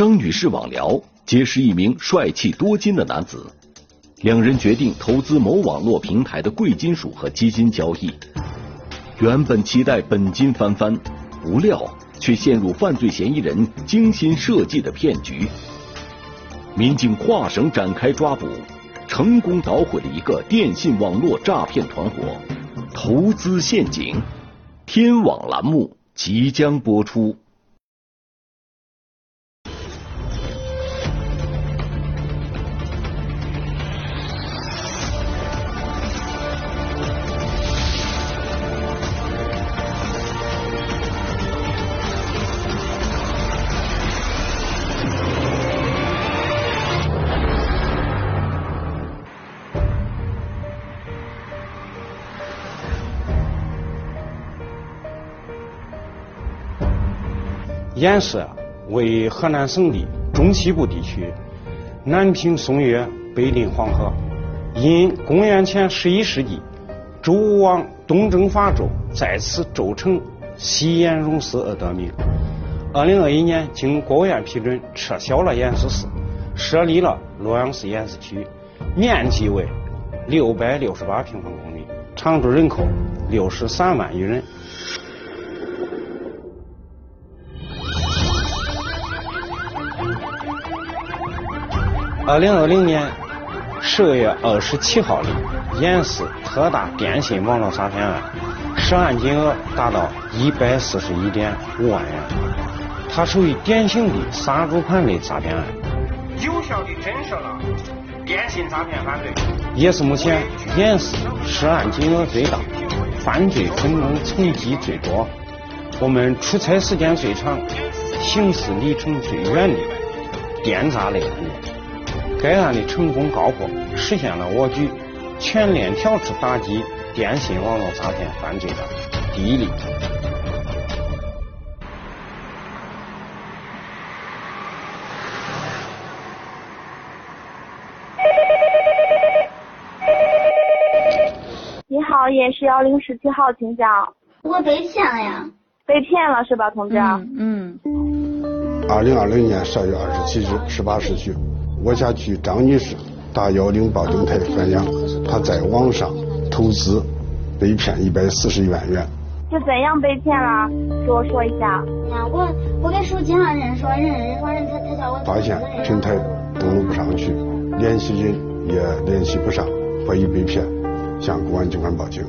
张女士网聊，结识一名帅气多金的男子，两人决定投资某网络平台的贵金属和基金交易。原本期待本金翻番，不料却陷入犯罪嫌疑人精心设计的骗局。民警跨省展开抓捕，成功捣毁了一个电信网络诈骗团伙。投资陷阱，天网栏目即将播出。偃师为河南省的中西部地区，南平松岳，北临黄河。因公元前十一世纪周武王东征伐纣，在此筑城西偃戎寺而得名。二零二一年，经国务院批准，撤销了偃师寺，设立了洛阳市偃师区，面积为六百六十八平方公里，常住人口六十三万余人。二零二零年十二月二十七号的偃师特大电信网络诈骗案，涉案金额达到一百四十一点五万元。它属于典型的杀猪盘类诈骗案，有效的震慑了电信诈骗犯罪，也是目前偃师涉案金额最大、犯罪分工层级最多、我们出差时间最长、刑事里程最远的电诈类案件。该案的成功告破，实现了我局全链条式打击电信网络诈骗犯罪的第一例。你好，也是幺零十七号，请讲。我被骗了呀！被骗了是吧，同志？嗯。二零二零年十二月二十七日十八时许。我辖区张女士打幺零报警台反映，她在网上投资被骗一百四十一万元。是怎样被骗了？给我说一下。呀，我我给手机上人说，人人说人他他叫我。发现平台登录不上去，联系人也联系不上，怀疑被骗，向公安机关报警。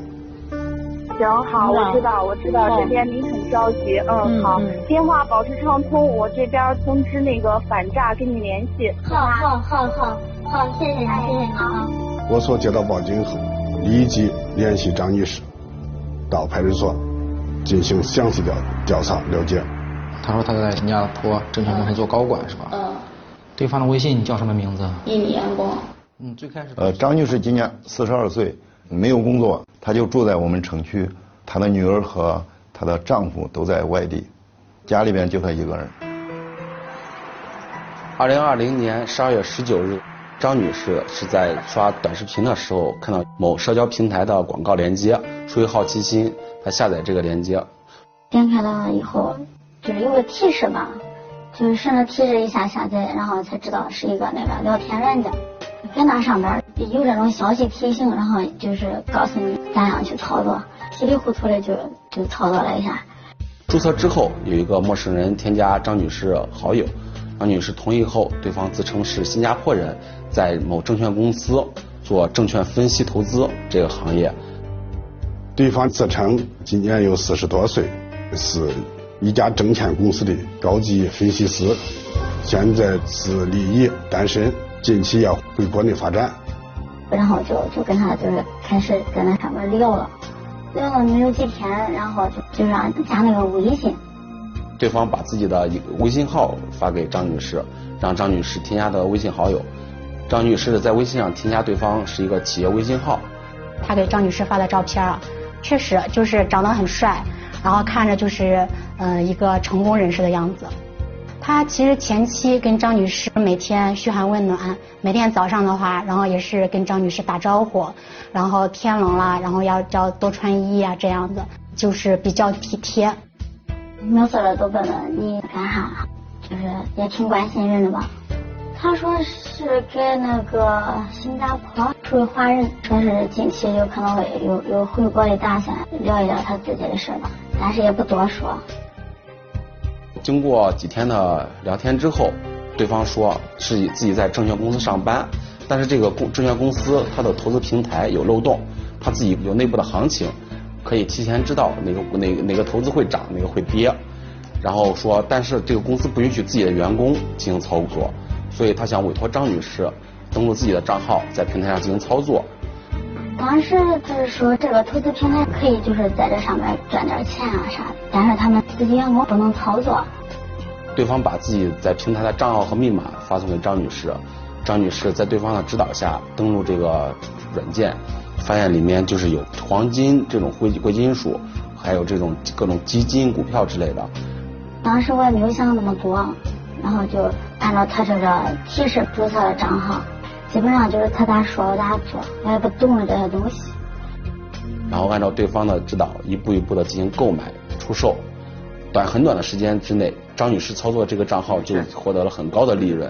行好，我知道，我知道这边您很着急，嗯好，电话保持畅通，我这边通知那个反诈跟你联系。好好好好好，谢谢你，谢谢你啊。我所接到报警后，立即联系张女士，到派出所进行详细调调查了解。他说他在新加坡证券公司做高管是吧？嗯。对方的微信叫什么名字？一米阳光。嗯，最开始。呃，张女士今年四十二岁。没有工作，她就住在我们城区。她的女儿和她的丈夫都在外地，家里边就她一个人。二零二零年十二月十九日，张女士是在刷短视频的时候看到某社交平台的广告链接，出于好奇心，她下载这个链接。点开了以后，就是有个提示吧，就是顺着提示一下下载，然后才知道是一个那个聊天软件。在那上边有这种消息提醒，然后就是告诉你咋样去操作，稀里糊涂的就就操作了一下。注册之后，有一个陌生人添加张女士好友，张女士同意后，对方自称是新加坡人，在某证券公司做证券分析投资这个行业。对方自称今年有四十多岁，是一家证券公司的高级分析师，现在是离异单身。近期要回国内发展，然后就就跟他就是开始在那上面聊了，聊了没有几天，然后就就让加那个微信。对方把自己的一个微信号发给张女士，让张女士添加的微信好友。张女士在微信上添加对方是一个企业微信号。他给张女士发的照片啊，确实就是长得很帅，然后看着就是嗯一个成功人士的样子。他其实前期跟张女士每天嘘寒问暖，每天早上的话，然后也是跟张女士打招呼，然后天冷了，然后要叫多穿衣啊，这样子就是比较体贴。没事了都问问你干啥，就是也挺关心人的吧。他说是给那个新加坡属于华人，说是近期有可能会有有回国的打算，聊一聊他自己的事吧，但是也不多说。经过几天的聊天之后，对方说是自己在证券公司上班，但是这个公证券公司它的投资平台有漏洞，他自己有内部的行情，可以提前知道哪个哪哪个投资会涨，哪个会跌。然后说，但是这个公司不允许自己的员工进行操作，所以他想委托张女士登录自己的账号，在平台上进行操作。当时就是说，这个投资平台可以就是在这上面赚点钱啊啥，但是他们自己员工不能操作。对方把自己在平台的账号和密码发送给张女士，张女士在对方的指导下登录这个软件，发现里面就是有黄金这种贵贵金属，还有这种各种基金、股票之类的。当时我也没有想那么多，然后就按照他这个提示注册了账号。基本上就是他咋说我咋做，我也不懂这些东西。然后按照对方的指导，一步一步的进行购买、出售。短很短的时间之内，张女士操作这个账号就获得了很高的利润。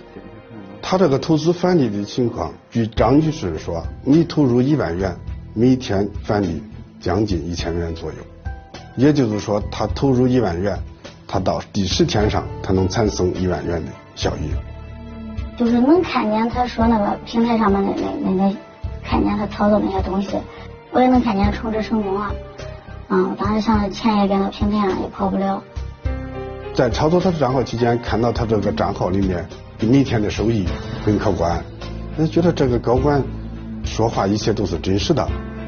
他这个投资返利的情况，据张女士说，你投入一万元，每天返利将近一千元左右。也就是说，他投入一万元，他到第十天上，他能产生一万元的效益。就是能看见他说那个平台上面的那那个，看见他操作那些东西，我也能看见充值成功了。啊嗯，当时想着钱也给到平台上也跑不了。在操作他的账号期间，看到他这个账号里面每天的收益很可观，那觉得这个高管说话一切都是真实的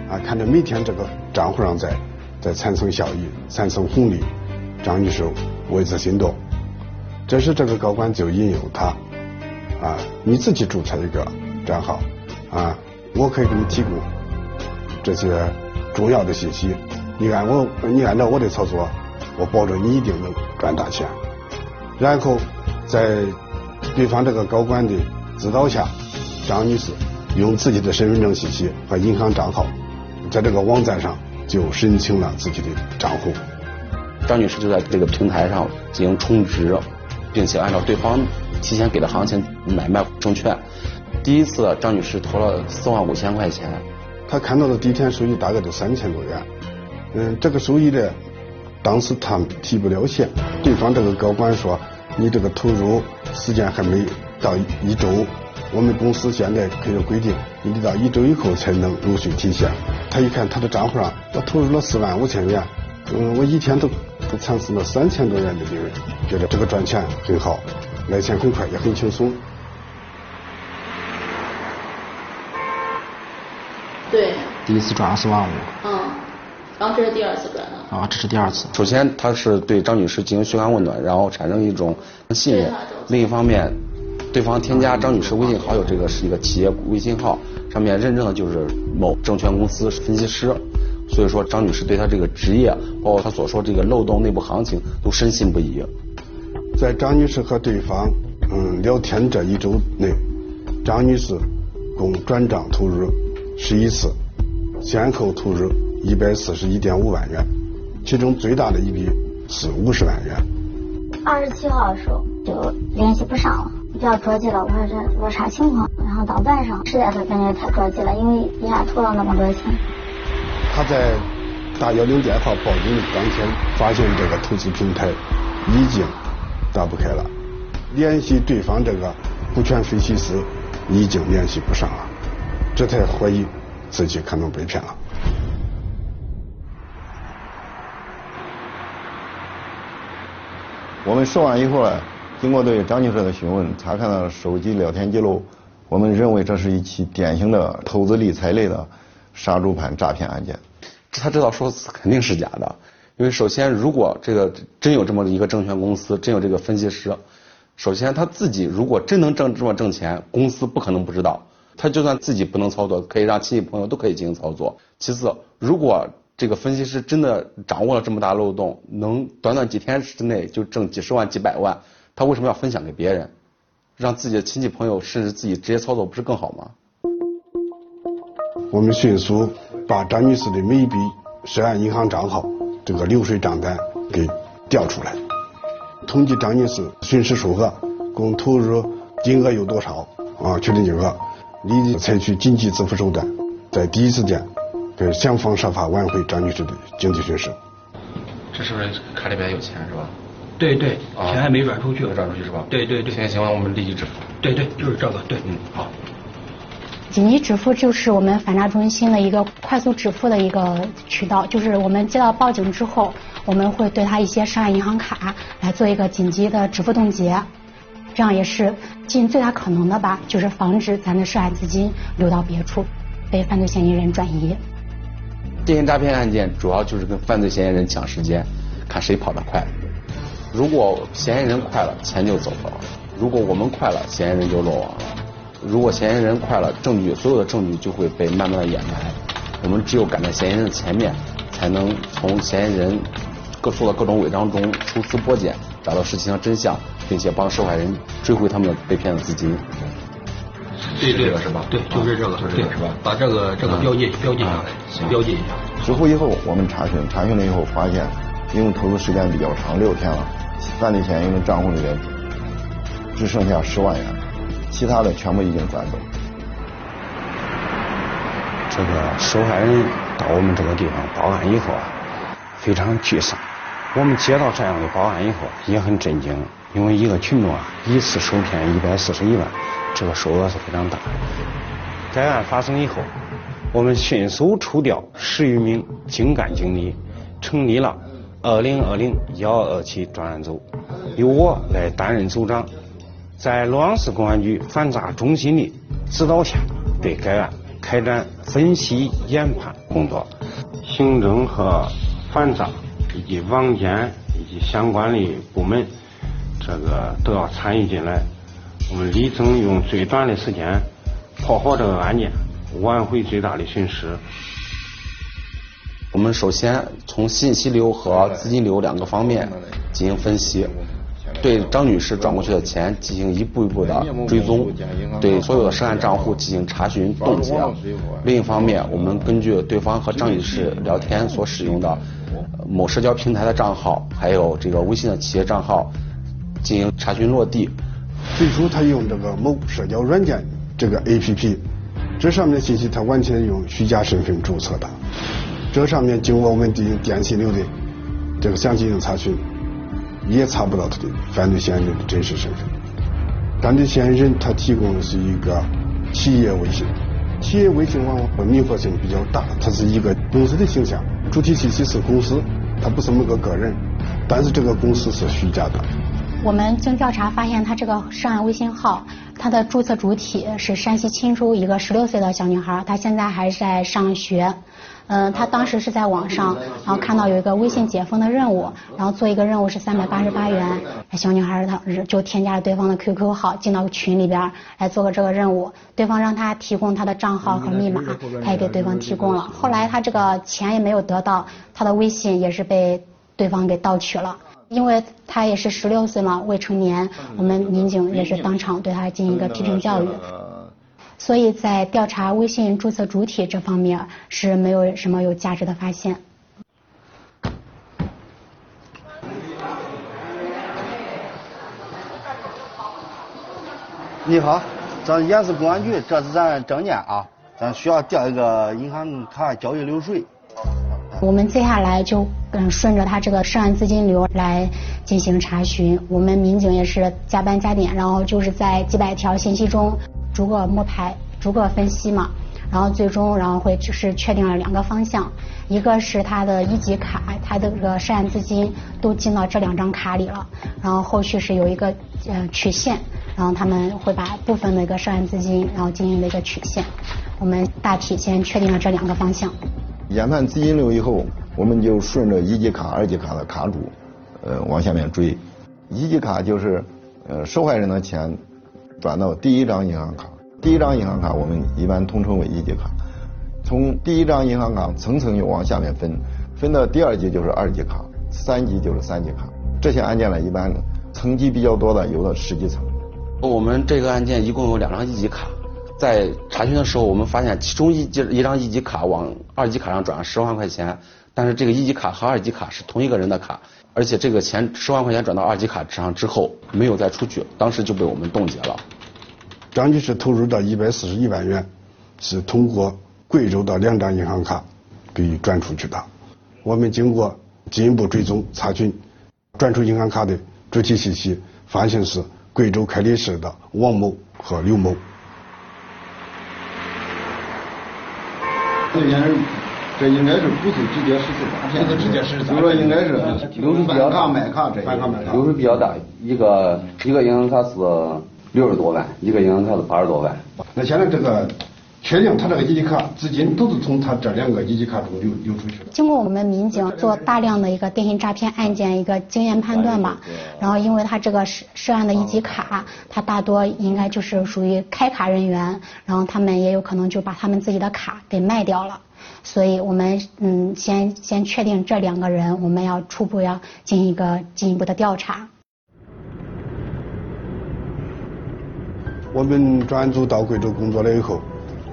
啊！看着每天这个账户上在在产生效益、产生红利，张女士为之心动。这时这个高管就引诱他。啊，你自己注册一个账号，啊，我可以给你提供这些重要的信息，你按我，你按照我的操作，我保证你一定能赚大钱。然后在对方这个高管的指导下，张女士用自己的身份证信息和银行账号，在这个网站上就申请了自己的账户。张女士就在这个平台上进行充值，并且按照对方。提前给的行情买卖证券，第一次张女士投了四万五千块钱，她看到的第一天收益大概就三千多元，嗯，这个收益呢，当时她提不了现，对方这个高管说，你这个投入时间还没到一周，我们公司现在可以规定，你得到一周以后才能陆续提现。她一看她的账户上，我投入了四万五千元，嗯，我一天都都产生了三千多元的利润，觉得这个赚钱很好。来钱很快，也很轻松。对。第一次转二十万五。嗯。然后这是第二次转的。啊，这是第二次。首先，他是对张女士进行嘘寒问暖，然后产生一种信任。另一方面，对方添加张女士微信好友，这个是一个企业微信号，上面认证的就是某证券公司分析师，所以说张女士对他这个职业，包括他所说这个漏洞、内部行情，都深信不疑。在张女士和对方嗯聊天这一周内，张女士共转账投入十一次，先后投入一百四十一点五万元，其中最大的一笔是五十万元。二十七号的时候就联系不上了，比较着急了。我说这我啥情况？然后到晚上实在是感觉太着急了，因为一下投了那么多钱。他在打幺零电话报警的当天，发现这个投资平台已经。打不开了，联系对方这个股权分析师已经联系不上了，这才怀疑自己可能被骗了。我们说完以后呢，经过对张女士的询问，查看了手机聊天记录，我们认为这是一起典型的投资理财类的杀猪盘诈骗案件。他知道说肯定是假的。因为首先，如果这个真有这么一个证券公司，真有这个分析师，首先他自己如果真能挣这么挣钱，公司不可能不知道。他就算自己不能操作，可以让亲戚朋友都可以进行操作。其次，如果这个分析师真的掌握了这么大漏洞，能短短几天之内就挣几十万、几百万，他为什么要分享给别人，让自己的亲戚朋友甚至自己直接操作，不是更好吗？我们迅速把张女士的每一笔涉案银行账号。这个流水账单给调出来，统计张女士损失数额，共投入金额有多少啊？确定金额，立即采取紧急支付手段，在第一时间，想方设法挽回张女士的经济损失。这是不是卡里边有钱是吧？对对，钱还没转出去，没转出去是吧？对对对。现在情况我们立即支付。对对，就是这个，对，嗯，好。紧急止付就是我们反诈中心的一个快速止付的一个渠道，就是我们接到报警之后，我们会对他一些涉案银行卡来做一个紧急的止付冻结，这样也是尽最大可能的吧，就是防止咱的涉案资金流到别处，被犯罪嫌疑人转移。电信诈骗案件主要就是跟犯罪嫌疑人抢时间，看谁跑得快。如果嫌疑人快了，钱就走了；如果我们快了，嫌疑人就落网了。如果嫌疑人快了，证据所有的证据就会被慢慢的掩埋。我们只有赶在嫌疑人的前面，才能从嫌疑人各做的各种伪装中抽丝剥茧，找到事情的真相，并且帮受害人追回他们被骗的资金。对对这个是吧？对，就是这个，对是是吧？把这个这个标记标记下来，标记一下。支付以后，我们查询，查询了以后发现，因为投资时间比较长，六天了，犯罪嫌疑人账户里面只剩下十万元。其他的全部已经转走。这个受害人到我们这个地方报案以后啊，非常沮丧。我们接到这样的报案以后也很震惊，因为一个群众啊一次受骗一百四十一万，这个数额是非常大。该案发生以后，我们迅速抽调十余名精干警力，成立了二零二零幺二七专案组，由我来担任组长。在洛阳市公安局反诈中心的指导下，对该案开展分析研判工作。行政和反诈以及网监以及相关的部门，这个都要参与进来。我们力争用最短的时间破获这个案件，挽回最大的损失。我们首先从信息流和资金流两个方面进行分析。对张女士转过去的钱进行一步一步的追踪，对所有的涉案账户进行查询冻结。另一方面，我们根据对方和张女士聊天所使用的某社交平台的账号，还有这个微信的企业账号进行查询落地。最初他用这个某社交软件这个 APP，这上面的信息他完全用虚假身份注册的。这上面经过我们进行电信流的这个详细的查询。也查不到他的犯罪嫌疑人的真实身份。犯罪嫌疑人他提供的是一个企业微信，企业微信往往迷惑性比较大，它是一个公司的形象，主体信息是公司，它不是某个个人，但是这个公司是虚假的。我们经调查发现，他这个涉案微信号，他的注册主体是山西忻州一个十六岁的小女孩，她现在还在上学。嗯，他当时是在网上，然后看到有一个微信解封的任务，然后做一个任务是三百八十八元。小女孩她就添加了对方的 QQ 号，进到群里边来做个这个任务。对方让她提供她的账号和密码，她也给对方提供了。后来她这个钱也没有得到，她的微信也是被对方给盗取了。因为他也是十六岁嘛，未成年，我们民警也是当场对他进行一个批评教育。所以在调查微信注册主体这方面是没有什么有价值的发现。你好，咱延市公安局，这是咱证件啊，咱需要调一个银行卡交易流水。我们接下来就嗯顺着他这个涉案资金流来进行查询，我们民警也是加班加点，然后就是在几百条信息中逐个摸排、逐个分析嘛，然后最终然后会就是确定了两个方向，一个是他的一级卡，他的这个涉案资金都进到这两张卡里了，然后后续是有一个呃曲线，然后他们会把部分的一个涉案资金然后进行了一个曲线，我们大体先确定了这两个方向。研判资金流以后，我们就顺着一级卡、二级卡的卡主，呃，往下面追。一级卡就是呃受害人的钱转到第一张银行卡，第一张银行卡我们一般统称为一级卡。从第一张银行卡层层又往下面分，分到第二级就是二级卡，三级就是三级卡。这些案件呢，一般层级比较多的有的十几层。我们这个案件一共有两张一级卡。在查询的时候，我们发现其中一级一张一级卡往二级卡上转了十万块钱，但是这个一级卡和二级卡是同一个人的卡，而且这个钱十万块钱转到二级卡上之后没有再出去，当时就被我们冻结了。张女士投入的一百四十一万元是通过贵州的两张银行卡给转出去的。我们经过进一步追踪查询转出银行卡的主体信息，发现是贵州凯里市的王某和刘某。这应这应该是不是直接实施诈骗？不是直接实施诈骗，就说应该是流水比较大，买卡流水比较大，一个一个银行卡是六十多万，一个银行卡是八十多万。那现在这个。确定他这个一级卡资金都是从他这两个一级卡中流流出去的。经过我们民警做大量的一个电信诈骗案件一个经验判断吧，然后因为他这个涉涉案的一级卡，他大多应该就是属于开卡人员，然后他们也有可能就把他们自己的卡给卖掉了，所以我们嗯先先确定这两个人，我们要初步要进行一个进一步的调查。我们专案组到贵州工作了以后。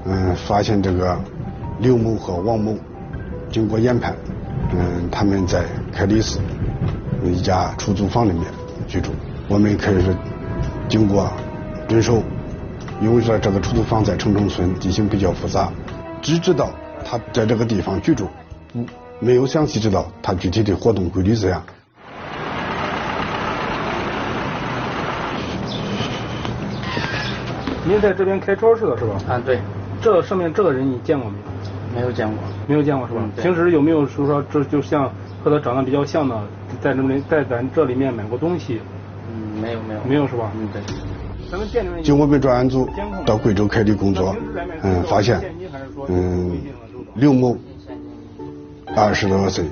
嗯，发现这个刘某和王某经过研判，嗯，他们在凯里市一家出租房里面居住。我们开始经过蹲守，因为说这个出租房在城中村，地形比较复杂，只知道他在这个地方居住，不没有详细知道他具体的活动规律怎样。您在这边开超市的是吧？啊，对。这上面这个人你见过没有？没有见过，没有见过是吧？平时有没有说说这就像和他长得比较像的，在这里在咱这里面买过东西？嗯，没有没有。没有是吧？嗯，对。经我们专案组到贵州开展工作，嗯，发现，嗯，刘某二十多岁，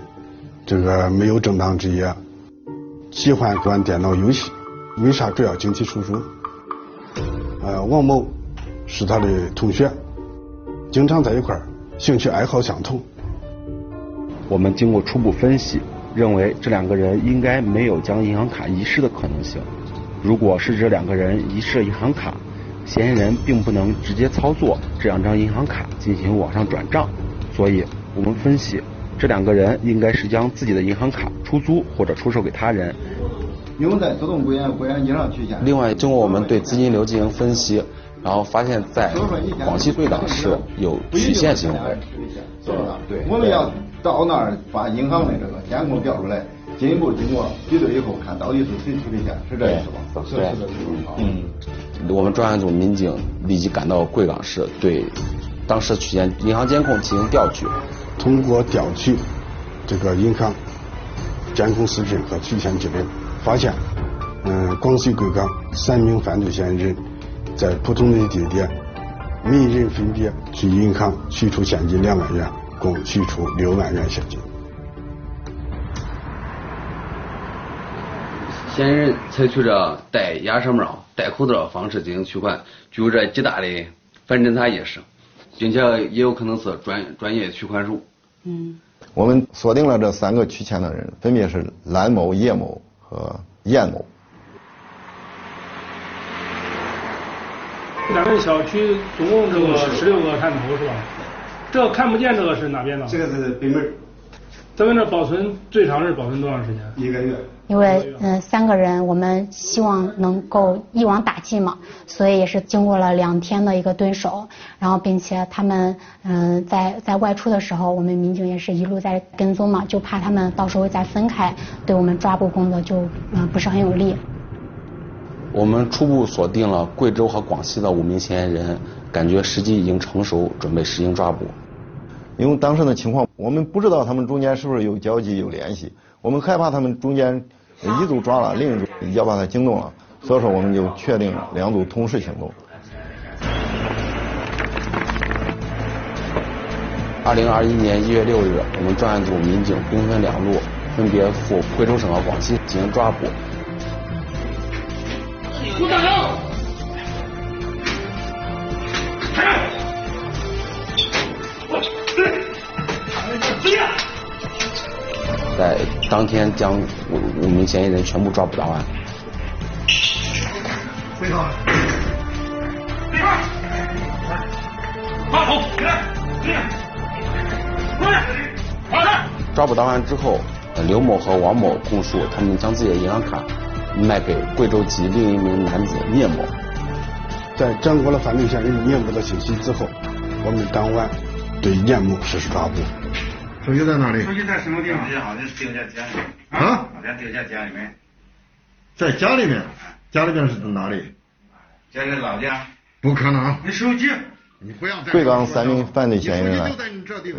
这个没有正当职业，喜欢玩电脑游戏，为啥主要经济收入？呃，王某是他的同学。经常在一块儿，兴趣爱好相同。我们经过初步分析，认为这两个人应该没有将银行卡遗失的可能性。如果是这两个人遗失了银行卡，嫌疑人并不能直接操作这两张银行卡进行网上转账，所以我们分析这两个人应该是将自己的银行卡出租或者出售给他人。用在自动柜员柜员机上取钱。另外，经过我们对资金流进行分析。然后发现，在广西贵港市有取现行为，我们要到那儿把银行的这个监控调出来，进一步经过比对以后，看到底是谁取的钱，是这意思吧？是是是。嗯，我们专案组民警立即赶到贵港市，对当时取现银行监控进行调取。通过调取这个银行监控视频和取钱记录，发现，嗯，广西贵港三名犯罪嫌疑人。在不同的地点，每人分别去银行取出现金两万元，共取出六万元现金。嫌疑人采取着戴鸭舌帽、戴口罩方式进行取款，具有着极大的反侦查意识，并且也有可能是专专业取款手。嗯，我们锁定了这三个取钱的人，分别是蓝某、叶某和燕某。咱们小区总共这个十六个探头是吧？这看不见这个是哪边的？这个是北门。咱们这保存最长是保存多长时间？一个月。因为嗯三个人，我们希望能够一网打尽嘛，所以也是经过了两天的一个蹲守，然后并且他们嗯在在外出的时候，我们民警也是一路在跟踪嘛，就怕他们到时候再分开，对我们抓捕工作就嗯不是很有利。我们初步锁定了贵州和广西的五名嫌疑人，感觉时机已经成熟，准备实行抓捕。因为当时的情况，我们不知道他们中间是不是有交集、有联系，我们害怕他们中间一组抓了，另一组要把他惊动了，所以说我们就确定两组同时行动。二零二一年一月六日，我们专案组民警兵分两路，分别赴贵州省和广西进行抓捕。在当天将五五名嫌疑人全部抓捕到案。别动！立正！把起来！起来！抓捕到案之后，刘某和王某供述，他们将自己的银行卡卖给贵州籍另一名男子聂某。在掌握了犯罪嫌疑人聂某的信息之后，我们当晚对聂某实施抓捕。手机在哪里？手机在什么地方？好像丢在家里面。啊？好像丢在家里面。在家里面？家里面是在哪里？家里老家。不可能。你手机。你不要。贵港三名犯罪嫌疑人啊，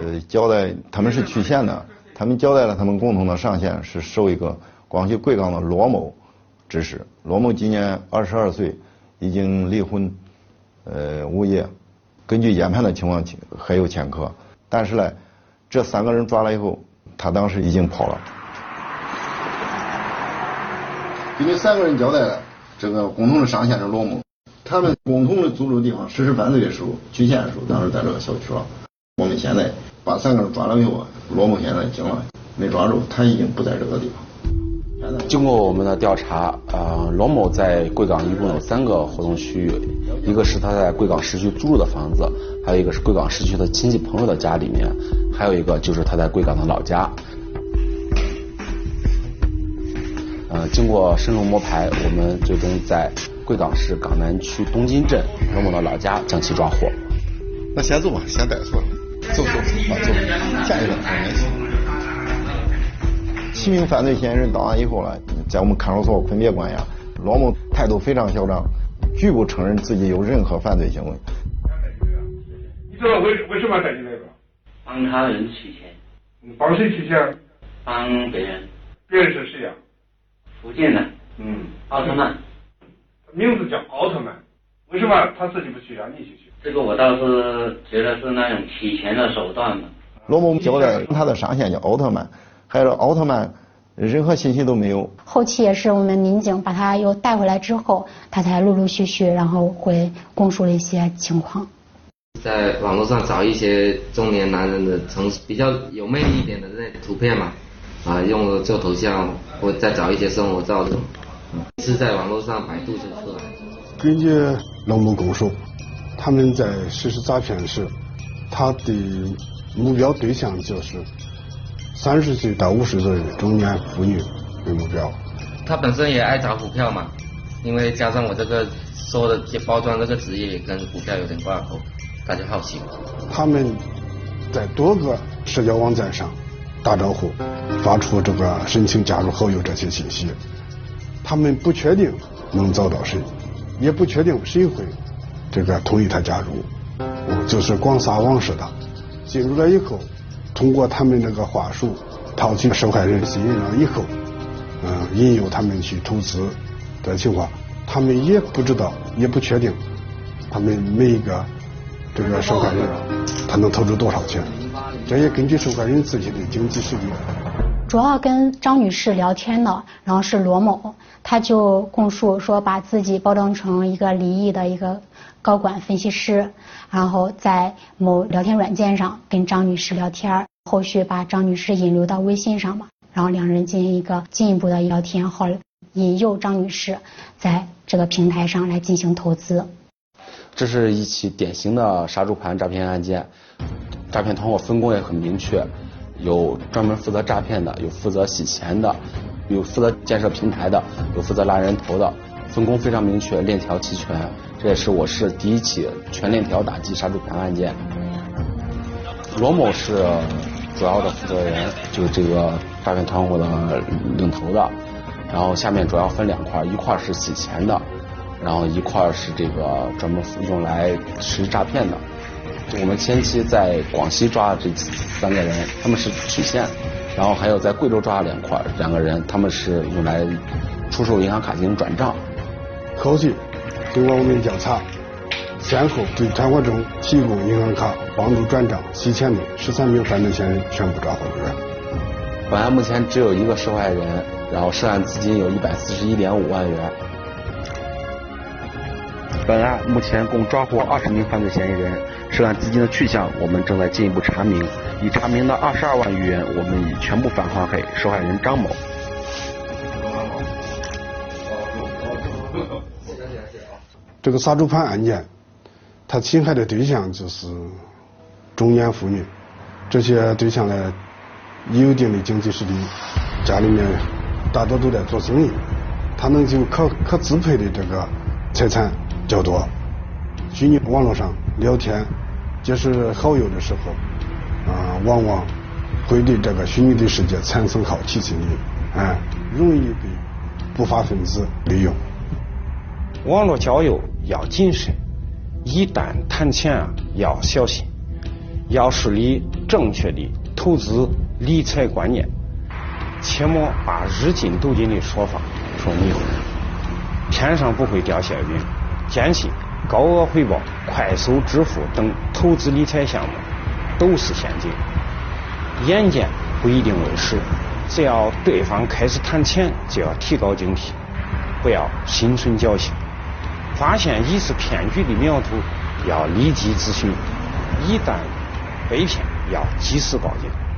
呃，交代他们是曲县的，他们交代了他们共同的上线是受一个广西贵港的罗某指使。罗某今年二十二岁。已经离婚，呃，无业，根据研判的情况还有前科，但是呢，这三个人抓了以后，他当时已经跑了。因为三个人交代了，这个共同的上线是罗某，他们共同的租住地方实施犯罪的时候，曲县的时候，当时在这个小区了。我们现在把三个人抓了以后，罗某现在惊了，没抓住，他已经不在这个地方。经过我们的调查，呃，罗某在贵港一共有三个活动区域，一个是他在贵港市区租住的房子，还有一个是贵港市区的亲戚朋友的家里面，还有一个就是他在贵港的老家。呃，经过深入摸排，我们最终在贵港市港南区东津镇罗某的老家将其抓获。那先走吧，先带走，走走走，走，下一个看联系。七名犯罪嫌疑人到案以后呢，在我们看守所分别关押。罗某态度非常嚣张，拒不承认自己有任何犯罪行为。你知道为为什么带进来的？帮他人取钱。帮谁取钱？帮别人。别人是谁呀？福建的。嗯。奥特曼。名字叫奥特曼。为什么他自己不去，让你去取？这个我倒是觉得是那种取钱的手段嘛。罗某交代他的上线叫奥特曼。还有奥特曼，任何信息都没有。后期也是我们民警把他又带回来之后，他才陆陆续续然后会供述了一些情况。在网络上找一些中年男人的成比较有魅力一点的那图片嘛，啊，用做头像，或再找一些生活照这种，是在网络上百度就出来。根据龙某供述，他们在实施诈骗时，他的目标对象就是。三十岁到五十岁的中年妇女为目标。他本身也爱找股票嘛，因为加上我这个说的包装这个职业也跟股票有点挂钩，大家好奇。他们在多个社交网站上打招呼，发出这个申请加入好友这些信息。他们不确定能找到谁，也不确定谁会这个同意他加入，就是广撒网似的。进入了以后。通过他们这个话术，套取受害人信任了以后，嗯，引诱他们去投资的情况，他们也不知道，也不确定，他们每一个这个受害人他能投资多少钱，这也根据受害人自己的经济实力。主要跟张女士聊天的，然后是罗某，他就供述说，把自己包装成一个离异的一个高管分析师，然后在某聊天软件上跟张女士聊天，后续把张女士引流到微信上嘛，然后两人进行一个进一步的聊天，后引诱张女士在这个平台上来进行投资。这是一起典型的杀猪盘诈骗案件，诈骗团伙分工也很明确。有专门负责诈骗的，有负责洗钱的，有负责建设平台的，有负责拉人头的，分工非常明确，链条齐全。这也是我市第一起全链条打击杀猪盘案件。罗某是主要的负责人，就是这个诈骗团伙的领头的。然后下面主要分两块，一块是洗钱的，然后一块是这个专门用来实施诈骗的。我们前期在广西抓的这三个人，他们是取现，然后还有在贵州抓了两块两个人，他们是用来出售银行卡进行转账。后续经过我们调查，先后对团伙中提供银行卡、帮助转账、洗钱的十三名犯罪嫌疑人全部抓获归案。本案目前只有一个受害人，然后涉案资金有一百四十一点五万元。本案目前共抓获二十名犯罪嫌疑人。涉案资金的去向，我们正在进一步查明。已查明的二十二万余元，我们已全部返还给受害人张某。这个杀猪盘案件，它侵害的对象就是中年妇女，这些对象呢，有一定的经济实力。家里面大多都在做生意，他能就可可支配的这个财产较多。虚拟网络上聊天、结识好友的时候，啊，往往会对这个虚拟的世界产生好奇心理，哎，容易被不法分子利用。网络交友要谨慎，一旦谈钱啊要小心，要树立正确的投资理财观念，切莫把日进斗金的说法说迷糊。天上不会掉馅饼，坚信高额回报、快速致富等投资理财项目都是陷阱。眼见不一定为实，只要对方开始谈钱，就要提高警惕，不要心存侥幸。发现疑似骗局的苗头，要立即咨询；一旦被骗，要及时报警。